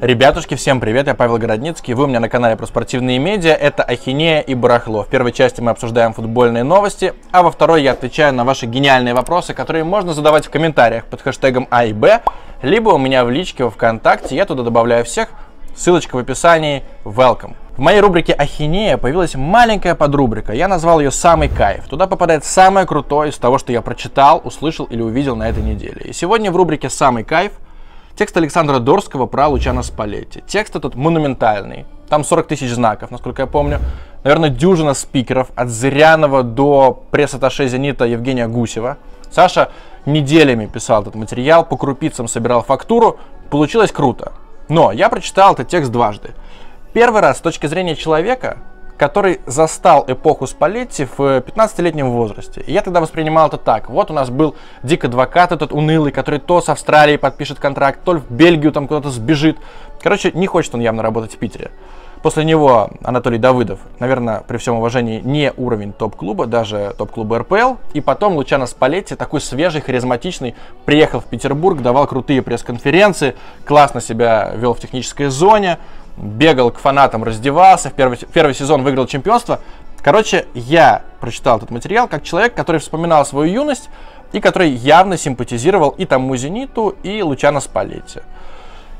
Ребятушки, всем привет, я Павел Городницкий, вы у меня на канале про спортивные медиа, это Ахинея и Барахло. В первой части мы обсуждаем футбольные новости, а во второй я отвечаю на ваши гениальные вопросы, которые можно задавать в комментариях под хэштегом А и Б, либо у меня в личке во Вконтакте, я туда добавляю всех, ссылочка в описании, welcome. В моей рубрике Ахинея появилась маленькая подрубрика, я назвал ее «Самый кайф». Туда попадает самое крутое из того, что я прочитал, услышал или увидел на этой неделе. И сегодня в рубрике «Самый кайф» Текст Александра Дорского про Лучана Спалетти. Текст этот монументальный. Там 40 тысяч знаков, насколько я помню. Наверное, дюжина спикеров. От Зырянова до пресс-атташе «Зенита» Евгения Гусева. Саша неделями писал этот материал, по крупицам собирал фактуру. Получилось круто. Но я прочитал этот текст дважды. Первый раз с точки зрения человека, который застал эпоху Спалетти в 15-летнем возрасте. И я тогда воспринимал это так. Вот у нас был Дик Адвокат этот унылый, который то с Австралией подпишет контракт, то в Бельгию там куда-то сбежит. Короче, не хочет он явно работать в Питере. После него Анатолий Давыдов, наверное, при всем уважении, не уровень топ-клуба, даже топ-клуба РПЛ. И потом Лучано Спалетти, такой свежий, харизматичный, приехал в Петербург, давал крутые пресс-конференции, классно себя вел в технической зоне, бегал к фанатам, раздевался, в первый, первый сезон выиграл чемпионство. Короче, я прочитал этот материал как человек, который вспоминал свою юность и который явно симпатизировал и тому Зениту, и Лучано Спалетти.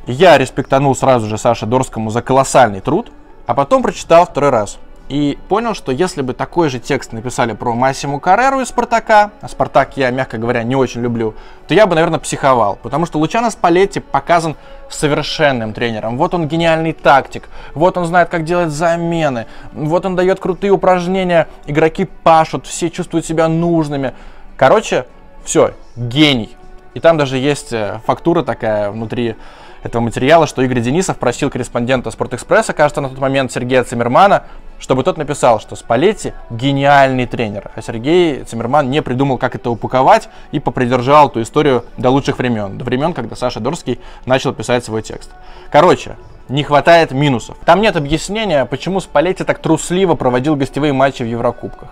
Я респектанул сразу же Саше Дорскому за колоссальный труд, а потом прочитал второй раз – и понял, что если бы такой же текст написали про Массиму Карреру из Спартака, а Спартак я, мягко говоря, не очень люблю, то я бы, наверное, психовал. Потому что Лучано Спалетти показан совершенным тренером. Вот он гениальный тактик, вот он знает, как делать замены, вот он дает крутые упражнения, игроки пашут, все чувствуют себя нужными. Короче, все, гений. И там даже есть э, фактура такая внутри этого материала, что Игорь Денисов просил корреспондента Спортэкспресса, кажется, на тот момент Сергея Цимермана, чтобы тот написал, что Спалетти гениальный тренер, а Сергей Цимерман не придумал, как это упаковать и попридержал эту историю до лучших времен, до времен, когда Саша Дорский начал писать свой текст. Короче, не хватает минусов. Там нет объяснения, почему Спалетти так трусливо проводил гостевые матчи в Еврокубках.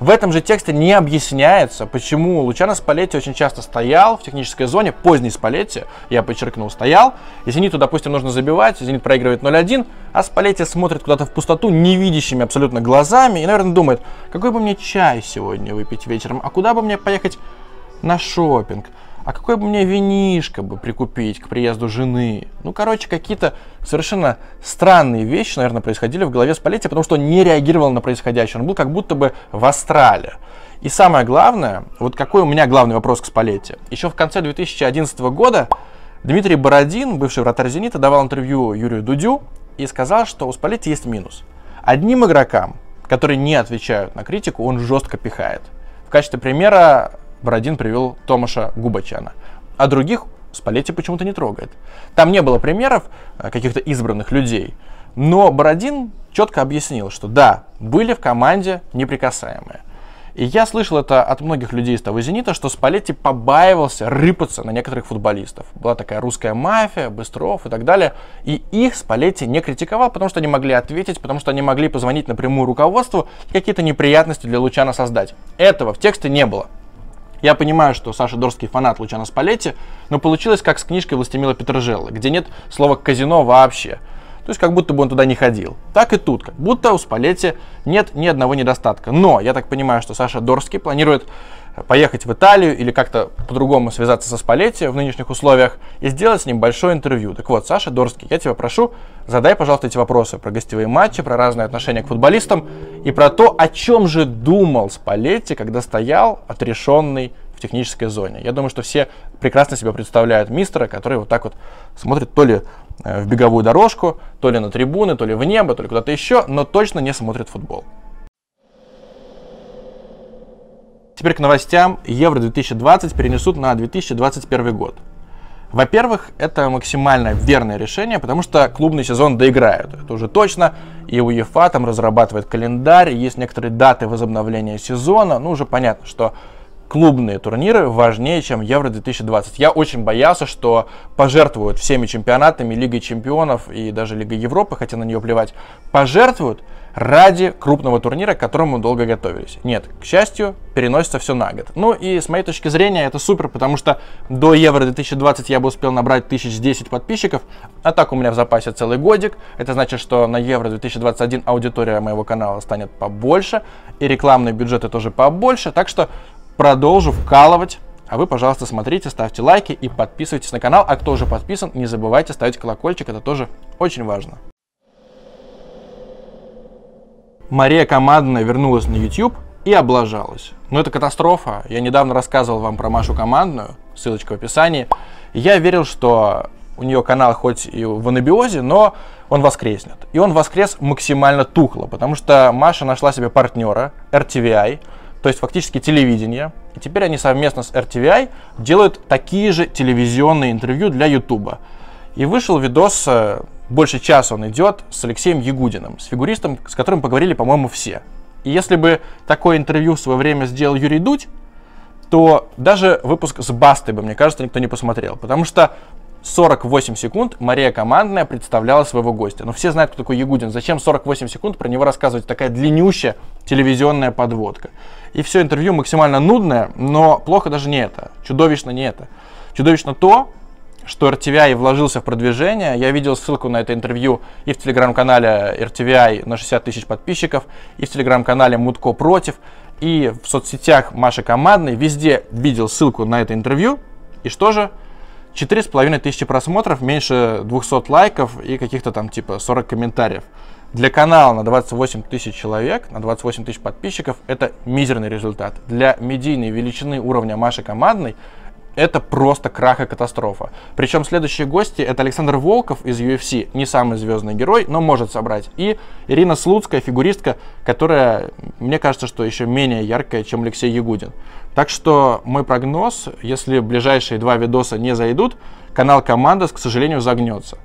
В этом же тексте не объясняется, почему Лучано Спалетти очень часто стоял в технической зоне, поздний Спалетти, я подчеркнул, стоял, и Зениту, допустим, нужно забивать, Зенит проигрывает 0-1, а Спалетти смотрит куда-то в пустоту невидящими абсолютно глазами и, наверное, думает, какой бы мне чай сегодня выпить вечером, а куда бы мне поехать на шопинг, а какой бы мне винишко бы прикупить к приезду жены? Ну, короче, какие-то совершенно странные вещи, наверное, происходили в голове Спалетти, потому что он не реагировал на происходящее. Он был как будто бы в астрале. И самое главное, вот какой у меня главный вопрос к Спалетти. Еще в конце 2011 года Дмитрий Бородин, бывший вратарь «Зенита», давал интервью Юрию Дудю и сказал, что у Спалетти есть минус. Одним игрокам, которые не отвечают на критику, он жестко пихает. В качестве примера Бородин привел Томаша Губачана. А других Спалетти почему-то не трогает. Там не было примеров э, каких-то избранных людей. Но Бородин четко объяснил, что да, были в команде неприкасаемые. И я слышал это от многих людей из того «Зенита», что Спалетти побаивался рыпаться на некоторых футболистов. Была такая русская мафия, Быстров и так далее. И их Спалетти не критиковал, потому что они могли ответить, потому что они могли позвонить напрямую руководству и какие-то неприятности для Лучана создать. Этого в тексте не было. Я понимаю, что Саша Дорский фанат Лучана Спалетти, но получилось как с книжкой Властемила Петрожелла, где нет слова «казино» вообще. То есть как будто бы он туда не ходил. Так и тут, как будто у Спалетти нет ни одного недостатка. Но я так понимаю, что Саша Дорский планирует поехать в Италию или как-то по-другому связаться со Спалетти в нынешних условиях и сделать с ним большое интервью. Так вот, Саша Дорский, я тебя прошу, задай, пожалуйста, эти вопросы про гостевые матчи, про разные отношения к футболистам и про то, о чем же думал Спалетти, когда стоял отрешенный в технической зоне. Я думаю, что все прекрасно себе представляют мистера, который вот так вот смотрит то ли э, в беговую дорожку, то ли на трибуны, то ли в небо, то ли куда-то еще, но точно не смотрит футбол. Теперь к новостям. Евро 2020 перенесут на 2021 год. Во-первых, это максимально верное решение, потому что клубный сезон доиграют. Это уже точно. И УЕФА там разрабатывает календарь, есть некоторые даты возобновления сезона. Ну, уже понятно, что клубные турниры важнее, чем Евро 2020. Я очень боялся, что пожертвуют всеми чемпионатами, Лигой чемпионов и даже Лигой Европы, хотя на нее плевать, пожертвуют ради крупного турнира, к которому долго готовились. Нет, к счастью, переносится все на год. Ну и с моей точки зрения это супер, потому что до Евро 2020 я бы успел набрать 1010 подписчиков, а так у меня в запасе целый годик. Это значит, что на Евро 2021 аудитория моего канала станет побольше, и рекламные бюджеты тоже побольше, так что продолжу вкалывать. А вы, пожалуйста, смотрите, ставьте лайки и подписывайтесь на канал. А кто уже подписан, не забывайте ставить колокольчик, это тоже очень важно. Мария Командная вернулась на YouTube и облажалась. Ну это катастрофа. Я недавно рассказывал вам про Машу Командную, ссылочка в описании. Я верил, что у нее канал хоть и в анабиозе, но он воскреснет. И он воскрес максимально тухло, потому что Маша нашла себе партнера, RTVI, то есть фактически телевидение. И теперь они совместно с RTVI делают такие же телевизионные интервью для YouTube. И вышел видос, э, больше часа он идет, с Алексеем Ягудиным, с фигуристом, с которым поговорили, по-моему, все. И если бы такое интервью в свое время сделал Юрий Дудь, то даже выпуск с Бастой бы, мне кажется, никто не посмотрел. Потому что 48 секунд Мария Командная представляла своего гостя. Но все знают, кто такой Ягудин. Зачем 48 секунд про него рассказывать? Такая длиннющая телевизионная подводка. И все интервью максимально нудное, но плохо даже не это. Чудовищно не это. Чудовищно то, что RTVI вложился в продвижение. Я видел ссылку на это интервью и в телеграм-канале RTVI на 60 тысяч подписчиков, и в телеграм-канале Мутко против, и в соцсетях Маши Командной. Везде видел ссылку на это интервью. И что же? 4,5 тысячи просмотров, меньше 200 лайков и каких-то там типа 40 комментариев. Для канала на 28 тысяч человек, на 28 тысяч подписчиков, это мизерный результат. Для медийной величины уровня Маши Командной это просто крах и катастрофа. Причем следующие гости это Александр Волков из UFC, не самый звездный герой, но может собрать. И Ирина Слуцкая, фигуристка, которая, мне кажется, что еще менее яркая, чем Алексей Ягудин. Так что мой прогноз, если ближайшие два видоса не зайдут, канал Командос, к сожалению, загнется.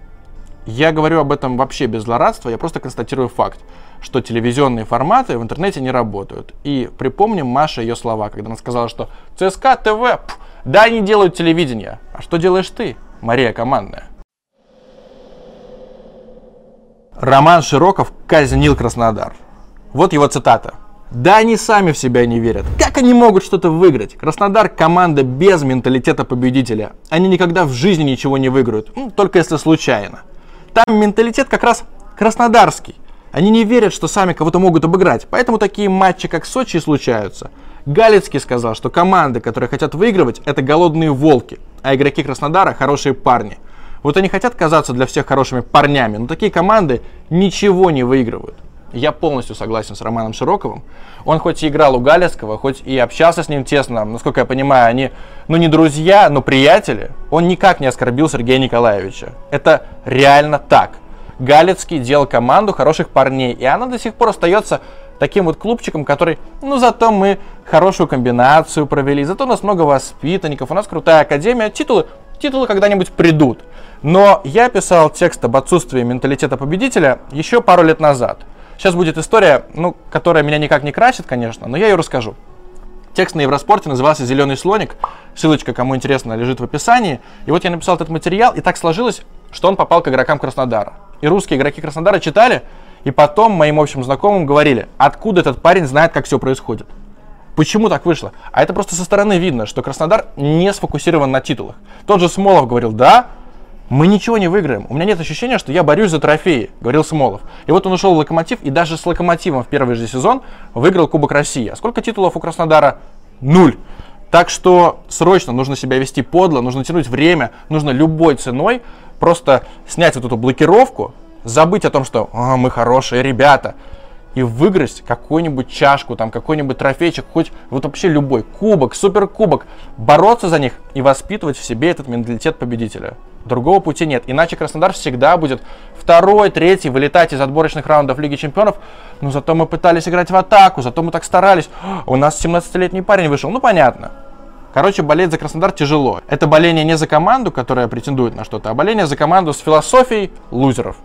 Я говорю об этом вообще без злорадства, я просто констатирую факт, что телевизионные форматы в интернете не работают. И припомним Маша ее слова, когда она сказала, что ЦСКА ТВ, пф, да, они делают телевидение. А что делаешь ты, Мария Командная? Роман Широков казнил Краснодар. Вот его цитата. Да они сами в себя не верят. Как они могут что-то выиграть? Краснодар команда без менталитета победителя. Они никогда в жизни ничего не выиграют, ну, только если случайно. Там менталитет как раз краснодарский. Они не верят, что сами кого-то могут обыграть. Поэтому такие матчи, как Сочи, случаются. Галицкий сказал, что команды, которые хотят выигрывать, это голодные волки, а игроки Краснодара хорошие парни. Вот они хотят казаться для всех хорошими парнями, но такие команды ничего не выигрывают. Я полностью согласен с Романом Широковым. Он хоть и играл у Галецкого, хоть и общался с ним тесно, насколько я понимаю, они, ну не друзья, но приятели. Он никак не оскорбил Сергея Николаевича. Это реально так. Галецкий делал команду хороших парней, и она до сих пор остается таким вот клубчиком, который, ну зато мы хорошую комбинацию провели, зато у нас много воспитанников, у нас крутая академия, титулы, титулы когда-нибудь придут. Но я писал текст об отсутствии менталитета победителя еще пару лет назад. Сейчас будет история, ну, которая меня никак не красит, конечно, но я ее расскажу. Текст на Евроспорте назывался «Зеленый слоник». Ссылочка, кому интересно, лежит в описании. И вот я написал этот материал, и так сложилось, что он попал к игрокам Краснодара. И русские игроки Краснодара читали, и потом моим общим знакомым говорили, откуда этот парень знает, как все происходит. Почему так вышло? А это просто со стороны видно, что Краснодар не сфокусирован на титулах. Тот же Смолов говорил, да, мы ничего не выиграем. У меня нет ощущения, что я борюсь за трофеи, говорил Смолов. И вот он ушел в Локомотив, и даже с Локомотивом в первый же сезон выиграл Кубок России. А сколько титулов у Краснодара? Нуль. Так что срочно нужно себя вести подло, нужно тянуть время, нужно любой ценой просто снять вот эту блокировку, забыть о том, что а, мы хорошие ребята, и выиграть какую-нибудь чашку, там какой-нибудь трофейчик, хоть вот вообще любой кубок, суперкубок, бороться за них и воспитывать в себе этот менталитет победителя. Другого пути нет. Иначе Краснодар всегда будет второй, третий, вылетать из отборочных раундов Лиги Чемпионов. Но зато мы пытались играть в атаку, зато мы так старались. У нас 17-летний парень вышел. Ну, понятно. Короче, болеть за Краснодар тяжело. Это боление не за команду, которая претендует на что-то, а боление за команду с философией лузеров.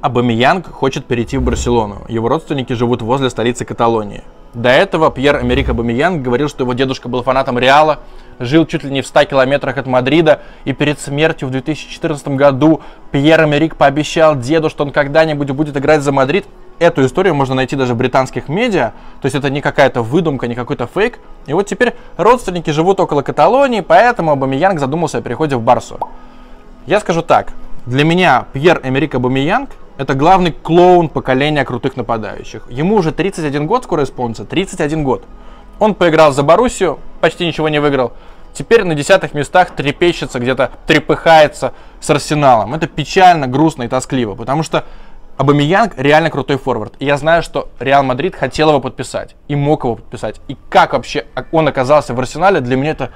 Обамеянг хочет перейти в Барселону. Его родственники живут возле столицы Каталонии. До этого Пьер-Эмерик Обамеянг говорил, что его дедушка был фанатом Реала, жил чуть ли не в 100 километрах от Мадрида, и перед смертью в 2014 году Пьер-Эмерик пообещал деду, что он когда-нибудь будет играть за Мадрид. Эту историю можно найти даже в британских медиа, то есть это не какая-то выдумка, не какой-то фейк. И вот теперь родственники живут около Каталонии, поэтому Обамеянг задумался о переходе в Барсу. Я скажу так, для меня Пьер-Эмерик Обамеянг это главный клоун поколения крутых нападающих. Ему уже 31 год скоро исполнится, 31 год. Он поиграл за Боруссию, почти ничего не выиграл. Теперь на десятых местах трепещется, где-то трепыхается с Арсеналом. Это печально, грустно и тоскливо, потому что Обамеянг реально крутой форвард. И я знаю, что Реал Мадрид хотел его подписать и мог его подписать. И как вообще он оказался в Арсенале, для меня это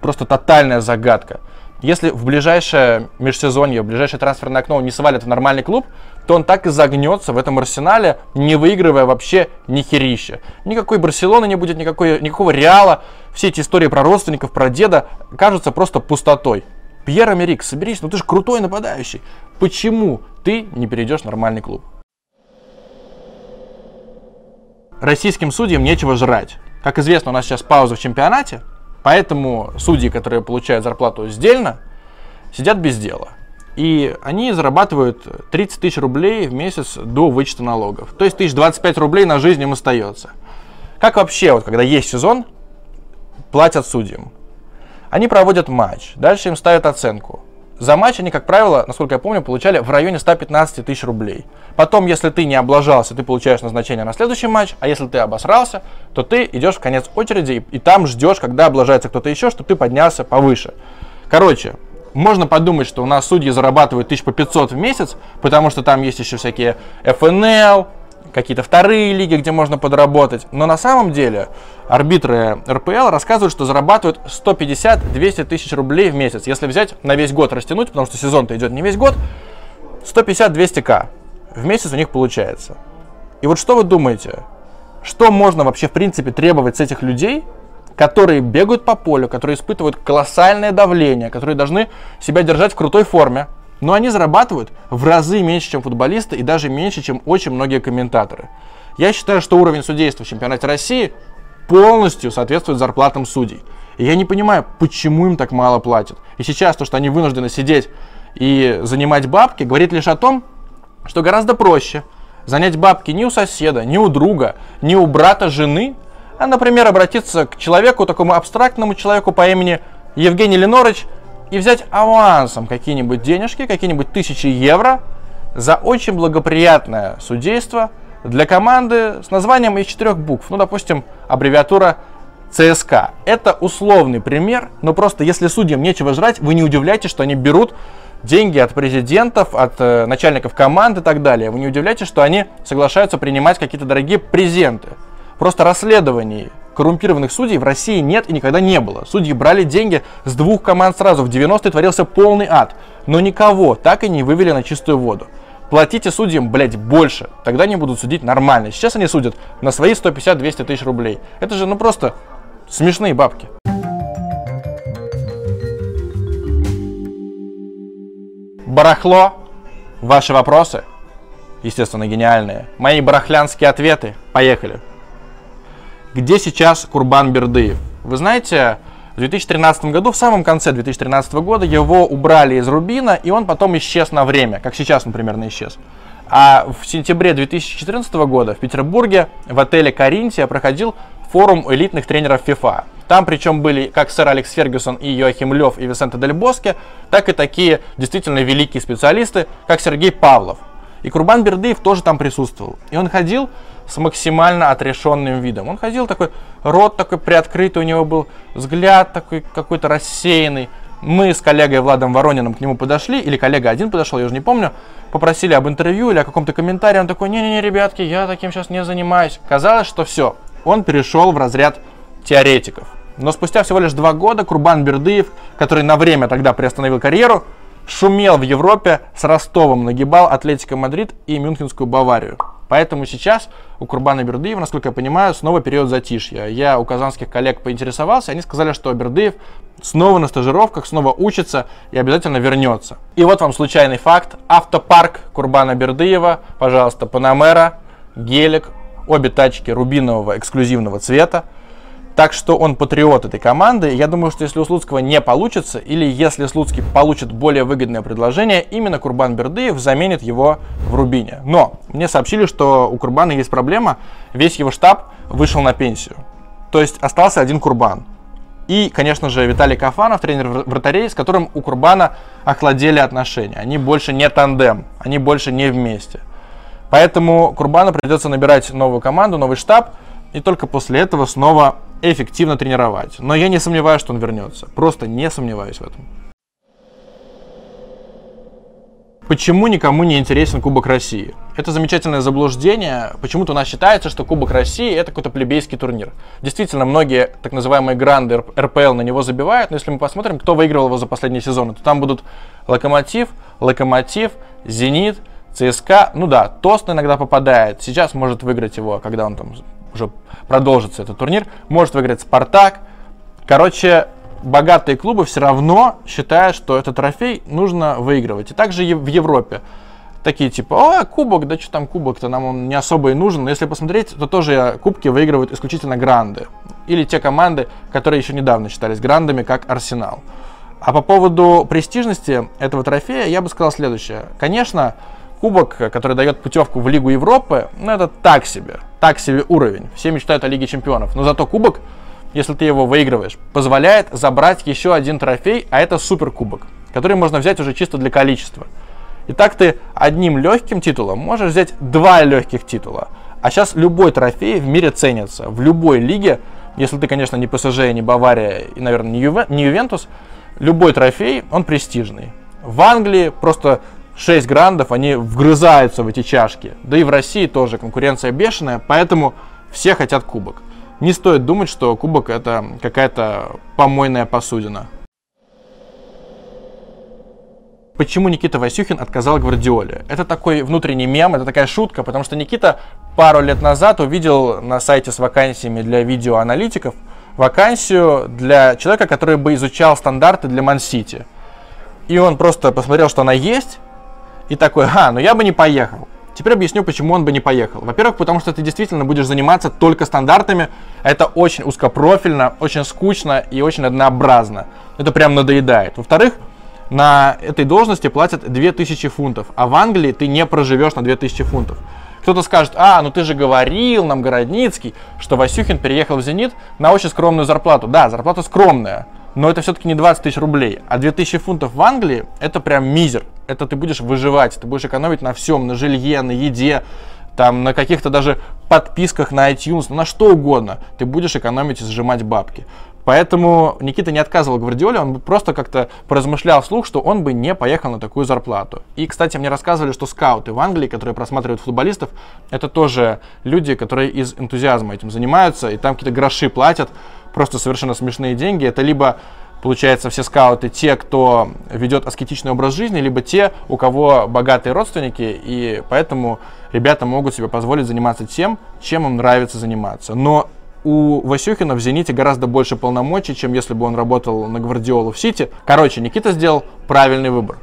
просто тотальная загадка. Если в ближайшее межсезонье, в ближайшее трансферное окно не свалит в нормальный клуб, то он так и загнется в этом арсенале, не выигрывая вообще ни херища. Никакой Барселоны не будет, никакой, никакого Реала. Все эти истории про родственников, про деда кажутся просто пустотой. Пьер Америк, соберись, ну ты же крутой нападающий. Почему ты не перейдешь в нормальный клуб? Российским судьям нечего жрать. Как известно, у нас сейчас пауза в чемпионате, поэтому судьи, которые получают зарплату сдельно, сидят без дела и они зарабатывают 30 тысяч рублей в месяц до вычета налогов. То есть 1025 рублей на жизнь им остается. Как вообще, вот когда есть сезон, платят судьям? Они проводят матч, дальше им ставят оценку. За матч они, как правило, насколько я помню, получали в районе 115 тысяч рублей. Потом, если ты не облажался, ты получаешь назначение на следующий матч, а если ты обосрался, то ты идешь в конец очереди и, и там ждешь, когда облажается кто-то еще, чтобы ты поднялся повыше. Короче, можно подумать, что у нас судьи зарабатывают тысяч по 500 в месяц, потому что там есть еще всякие ФНЛ, какие-то вторые лиги, где можно подработать. Но на самом деле арбитры РПЛ рассказывают, что зарабатывают 150-200 тысяч рублей в месяц. Если взять на весь год растянуть, потому что сезон-то идет не весь год, 150-200к в месяц у них получается. И вот что вы думаете? Что можно вообще в принципе требовать с этих людей, которые бегают по полю, которые испытывают колоссальное давление, которые должны себя держать в крутой форме, но они зарабатывают в разы меньше, чем футболисты и даже меньше, чем очень многие комментаторы. Я считаю, что уровень судейства в чемпионате России полностью соответствует зарплатам судей. И я не понимаю, почему им так мало платят. И сейчас то, что они вынуждены сидеть и занимать бабки, говорит лишь о том, что гораздо проще занять бабки не у соседа, не у друга, не у брата жены, а, например, обратиться к человеку, такому абстрактному человеку по имени Евгений Ленорович и взять авансом какие-нибудь денежки, какие-нибудь тысячи евро за очень благоприятное судейство для команды с названием из четырех букв. Ну, допустим, аббревиатура ЦСКА. Это условный пример, но просто если судьям нечего жрать, вы не удивляйтесь, что они берут деньги от президентов, от э, начальников команд и так далее. Вы не удивляйтесь, что они соглашаются принимать какие-то дорогие презенты. Просто расследований коррумпированных судей в России нет и никогда не было. Судьи брали деньги с двух команд сразу. В 90-е творился полный ад. Но никого так и не вывели на чистую воду. Платите судьям, блядь, больше. Тогда они будут судить нормально. Сейчас они судят на свои 150-200 тысяч рублей. Это же, ну просто смешные бабки. Барахло. Ваши вопросы? Естественно, гениальные. Мои барахлянские ответы. Поехали. Где сейчас Курбан Бердыев? Вы знаете, в 2013 году, в самом конце 2013 года, его убрали из Рубина, и он потом исчез на время, как сейчас он примерно исчез. А в сентябре 2014 года в Петербурге в отеле Каринтия проходил форум элитных тренеров ФИФА. Там причем были как сэр Алекс Фергюсон и Йоахим Лев и Висенте Дель Боске, так и такие действительно великие специалисты, как Сергей Павлов. И Курбан Бердыев тоже там присутствовал. И он ходил с максимально отрешенным видом. Он ходил такой, рот такой приоткрытый у него был, взгляд такой какой-то рассеянный. Мы с коллегой Владом Ворониным к нему подошли, или коллега один подошел, я уже не помню, попросили об интервью или о каком-то комментарии. Он такой, не-не-не, ребятки, я таким сейчас не занимаюсь. Казалось, что все, он перешел в разряд теоретиков. Но спустя всего лишь два года Курбан Бердыев, который на время тогда приостановил карьеру, шумел в Европе, с Ростовом нагибал Атлетико Мадрид и Мюнхенскую Баварию. Поэтому сейчас у Курбана Бердыева, насколько я понимаю, снова период затишья. Я у казанских коллег поинтересовался, они сказали, что Бердыев снова на стажировках, снова учится и обязательно вернется. И вот вам случайный факт. Автопарк Курбана Бердыева, пожалуйста, Панамера, Гелик, Обе тачки рубинового эксклюзивного цвета. Так что он патриот этой команды. Я думаю, что если у Слуцкого не получится, или если Слуцкий получит более выгодное предложение, именно Курбан Бердыев заменит его в Рубине. Но мне сообщили, что у Курбана есть проблема. Весь его штаб вышел на пенсию. То есть остался один Курбан. И, конечно же, Виталий Кафанов, тренер вратарей, с которым у Курбана охладели отношения. Они больше не тандем, они больше не вместе. Поэтому Курбану придется набирать новую команду, новый штаб, и только после этого снова эффективно тренировать. Но я не сомневаюсь, что он вернется. Просто не сомневаюсь в этом. Почему никому не интересен Кубок России? Это замечательное заблуждение. Почему-то у нас считается, что Кубок России это какой-то плебейский турнир. Действительно, многие так называемые гранды РПЛ на него забивают, но если мы посмотрим, кто выиграл его за последние сезоны, то там будут Локомотив, Локомотив, Зенит, ЦСКА. Ну да, Тост иногда попадает. Сейчас может выиграть его, когда он там уже продолжится этот турнир. Может выиграть Спартак. Короче, богатые клубы все равно считают, что этот трофей нужно выигрывать. И также в Европе. Такие типа, о, кубок, да что там кубок-то, нам он не особо и нужен. Но если посмотреть, то тоже кубки выигрывают исключительно гранды. Или те команды, которые еще недавно считались грандами, как Арсенал. А по поводу престижности этого трофея я бы сказал следующее. Конечно, кубок, который дает путевку в Лигу Европы, ну это так себе, так себе уровень. Все мечтают о Лиге Чемпионов. Но зато кубок, если ты его выигрываешь, позволяет забрать еще один трофей, а это суперкубок, который можно взять уже чисто для количества. И так ты одним легким титулом можешь взять два легких титула. А сейчас любой трофей в мире ценится. В любой лиге, если ты, конечно, не ПСЖ, не Бавария и, наверное, не, Ювен, не Ювентус, любой трофей, он престижный. В Англии просто 6 грандов, они вгрызаются в эти чашки. Да и в России тоже конкуренция бешеная, поэтому все хотят кубок. Не стоит думать, что кубок это какая-то помойная посудина. Почему Никита Васюхин отказал Гвардиоле? Это такой внутренний мем, это такая шутка, потому что Никита пару лет назад увидел на сайте с вакансиями для видеоаналитиков вакансию для человека, который бы изучал стандарты для Ман-Сити. И он просто посмотрел, что она есть, и такой, а, ну я бы не поехал. Теперь объясню, почему он бы не поехал. Во-первых, потому что ты действительно будешь заниматься только стандартами. Это очень узкопрофильно, очень скучно и очень однообразно. Это прям надоедает. Во-вторых, на этой должности платят 2000 фунтов, а в Англии ты не проживешь на 2000 фунтов. Кто-то скажет, а, ну ты же говорил нам, Городницкий, что Васюхин переехал в «Зенит» на очень скромную зарплату. Да, зарплата скромная, но это все-таки не 20 тысяч рублей, а 2000 фунтов в Англии это прям мизер. Это ты будешь выживать, ты будешь экономить на всем, на жилье, на еде, там на каких-то даже подписках на iTunes, на что угодно. Ты будешь экономить и сжимать бабки. Поэтому Никита не отказывал Гвардиоле, он просто как-то поразмышлял вслух, что он бы не поехал на такую зарплату. И, кстати, мне рассказывали, что скауты в Англии, которые просматривают футболистов, это тоже люди, которые из энтузиазма этим занимаются, и там какие-то гроши платят, просто совершенно смешные деньги. Это либо получается, все скауты те, кто ведет аскетичный образ жизни, либо те, у кого богатые родственники, и поэтому ребята могут себе позволить заниматься тем, чем им нравится заниматься. Но у Васюхина в «Зените» гораздо больше полномочий, чем если бы он работал на Гвардиолу в «Сити». Короче, Никита сделал правильный выбор.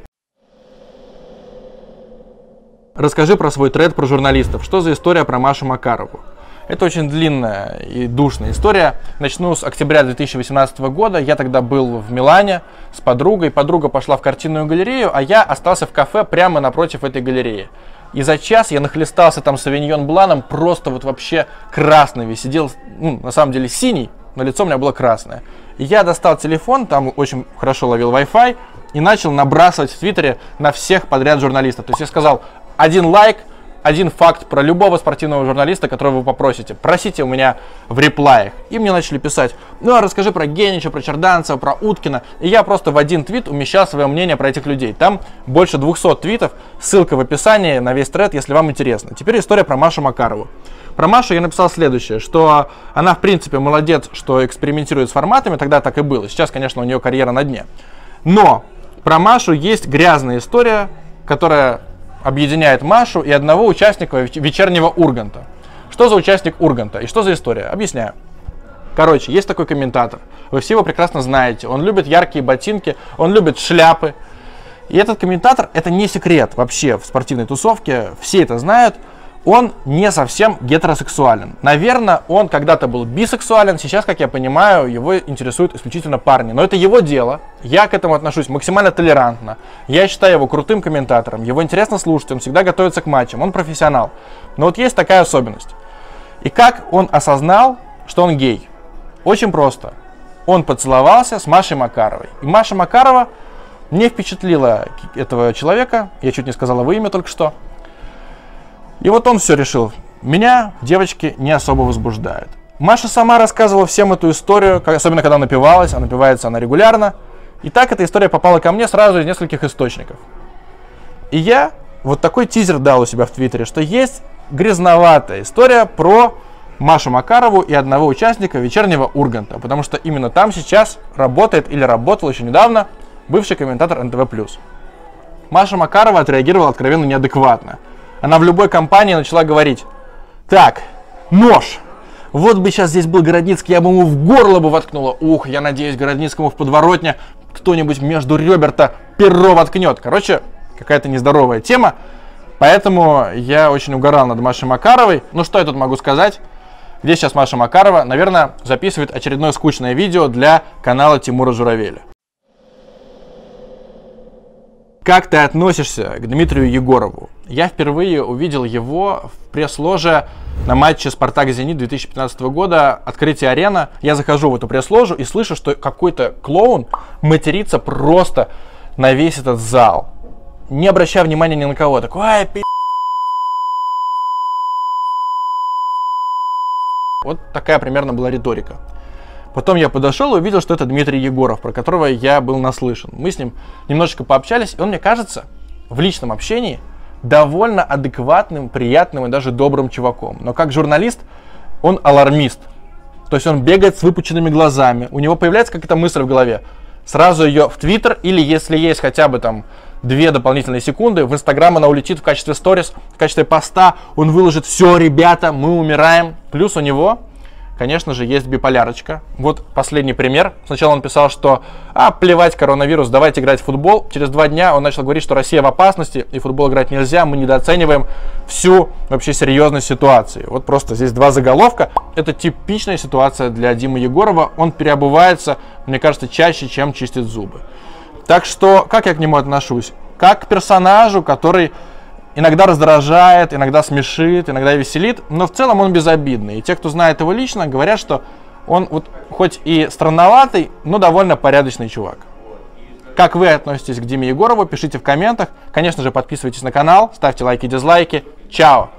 Расскажи про свой тред про журналистов. Что за история про Машу Макарову? Это очень длинная и душная история. Начну с октября 2018 года. Я тогда был в Милане с подругой. Подруга пошла в картинную галерею, а я остался в кафе прямо напротив этой галереи. И за час я нахлестался там савиньон бланом, просто вот вообще красный. Сидел, ну, на самом деле синий, но лицо у меня было красное. И я достал телефон, там очень хорошо ловил Wi-Fi, и начал набрасывать в Твиттере на всех подряд журналистов. То есть я сказал, один лайк, один факт про любого спортивного журналиста, которого вы попросите. Просите у меня в реплаях. И мне начали писать, ну а расскажи про Генича, про Черданцева, про Уткина. И я просто в один твит умещал свое мнение про этих людей. Там больше 200 твитов, ссылка в описании на весь тред, если вам интересно. Теперь история про Машу Макарову. Про Машу я написал следующее, что она, в принципе, молодец, что экспериментирует с форматами, тогда так и было. Сейчас, конечно, у нее карьера на дне. Но про Машу есть грязная история, которая объединяет Машу и одного участника вечернего Урганта. Что за участник Урганта и что за история? Объясняю. Короче, есть такой комментатор. Вы все его прекрасно знаете. Он любит яркие ботинки, он любит шляпы. И этот комментатор, это не секрет вообще в спортивной тусовке, все это знают. Он не совсем гетеросексуален. Наверное, он когда-то был бисексуален, сейчас, как я понимаю, его интересуют исключительно парни. Но это его дело, я к этому отношусь максимально толерантно. Я считаю его крутым комментатором, его интересно слушать, он всегда готовится к матчам, он профессионал. Но вот есть такая особенность. И как он осознал, что он гей? Очень просто. Он поцеловался с Машей Макаровой. И Маша Макарова не впечатлила этого человека, я чуть не сказала вы имя только что, и вот он все решил. Меня девочки не особо возбуждают. Маша сама рассказывала всем эту историю, особенно когда напивалась, а напивается она регулярно. И так эта история попала ко мне сразу из нескольких источников. И я вот такой тизер дал у себя в Твиттере, что есть грязноватая история про Машу Макарову и одного участника вечернего Урганта, потому что именно там сейчас работает или работал еще недавно бывший комментатор НТВ+. Маша Макарова отреагировала откровенно неадекватно – она в любой компании начала говорить, так, нож, вот бы сейчас здесь был Городницкий, я бы ему в горло бы воткнула. Ух, я надеюсь, Городницкому в подворотне кто-нибудь между ребер-то перо воткнет. Короче, какая-то нездоровая тема. Поэтому я очень угорал над Машей Макаровой. Ну что я тут могу сказать? Где сейчас Маша Макарова? Наверное, записывает очередное скучное видео для канала Тимура Журавеля. Как ты относишься к Дмитрию Егорову? Я впервые увидел его в пресс-ложе на матче «Спартак-Зенит» 2015 года, открытие арена. Я захожу в эту пресс-ложу и слышу, что какой-то клоун матерится просто на весь этот зал. Не обращая внимания ни на кого. Такой, ай, пи***. Вот такая примерно была риторика. Потом я подошел и увидел, что это Дмитрий Егоров, про которого я был наслышан. Мы с ним немножечко пообщались, и он, мне кажется, в личном общении довольно адекватным, приятным и даже добрым чуваком. Но как журналист он алармист. То есть он бегает с выпученными глазами, у него появляется какая-то мысль в голове. Сразу ее в Твиттер или если есть хотя бы там две дополнительные секунды, в Инстаграм она улетит в качестве сторис, в качестве поста, он выложит все, ребята, мы умираем. Плюс у него конечно же, есть биполярочка. Вот последний пример. Сначала он писал, что а, плевать коронавирус, давайте играть в футбол. Через два дня он начал говорить, что Россия в опасности, и футбол играть нельзя, мы недооцениваем всю вообще серьезность ситуации. Вот просто здесь два заголовка. Это типичная ситуация для Димы Егорова. Он переобувается, мне кажется, чаще, чем чистит зубы. Так что, как я к нему отношусь? Как к персонажу, который иногда раздражает, иногда смешит, иногда веселит, но в целом он безобидный. И те, кто знает его лично, говорят, что он вот хоть и странноватый, но довольно порядочный чувак. Как вы относитесь к Диме Егорову, пишите в комментах. Конечно же, подписывайтесь на канал, ставьте лайки дизлайки. Чао!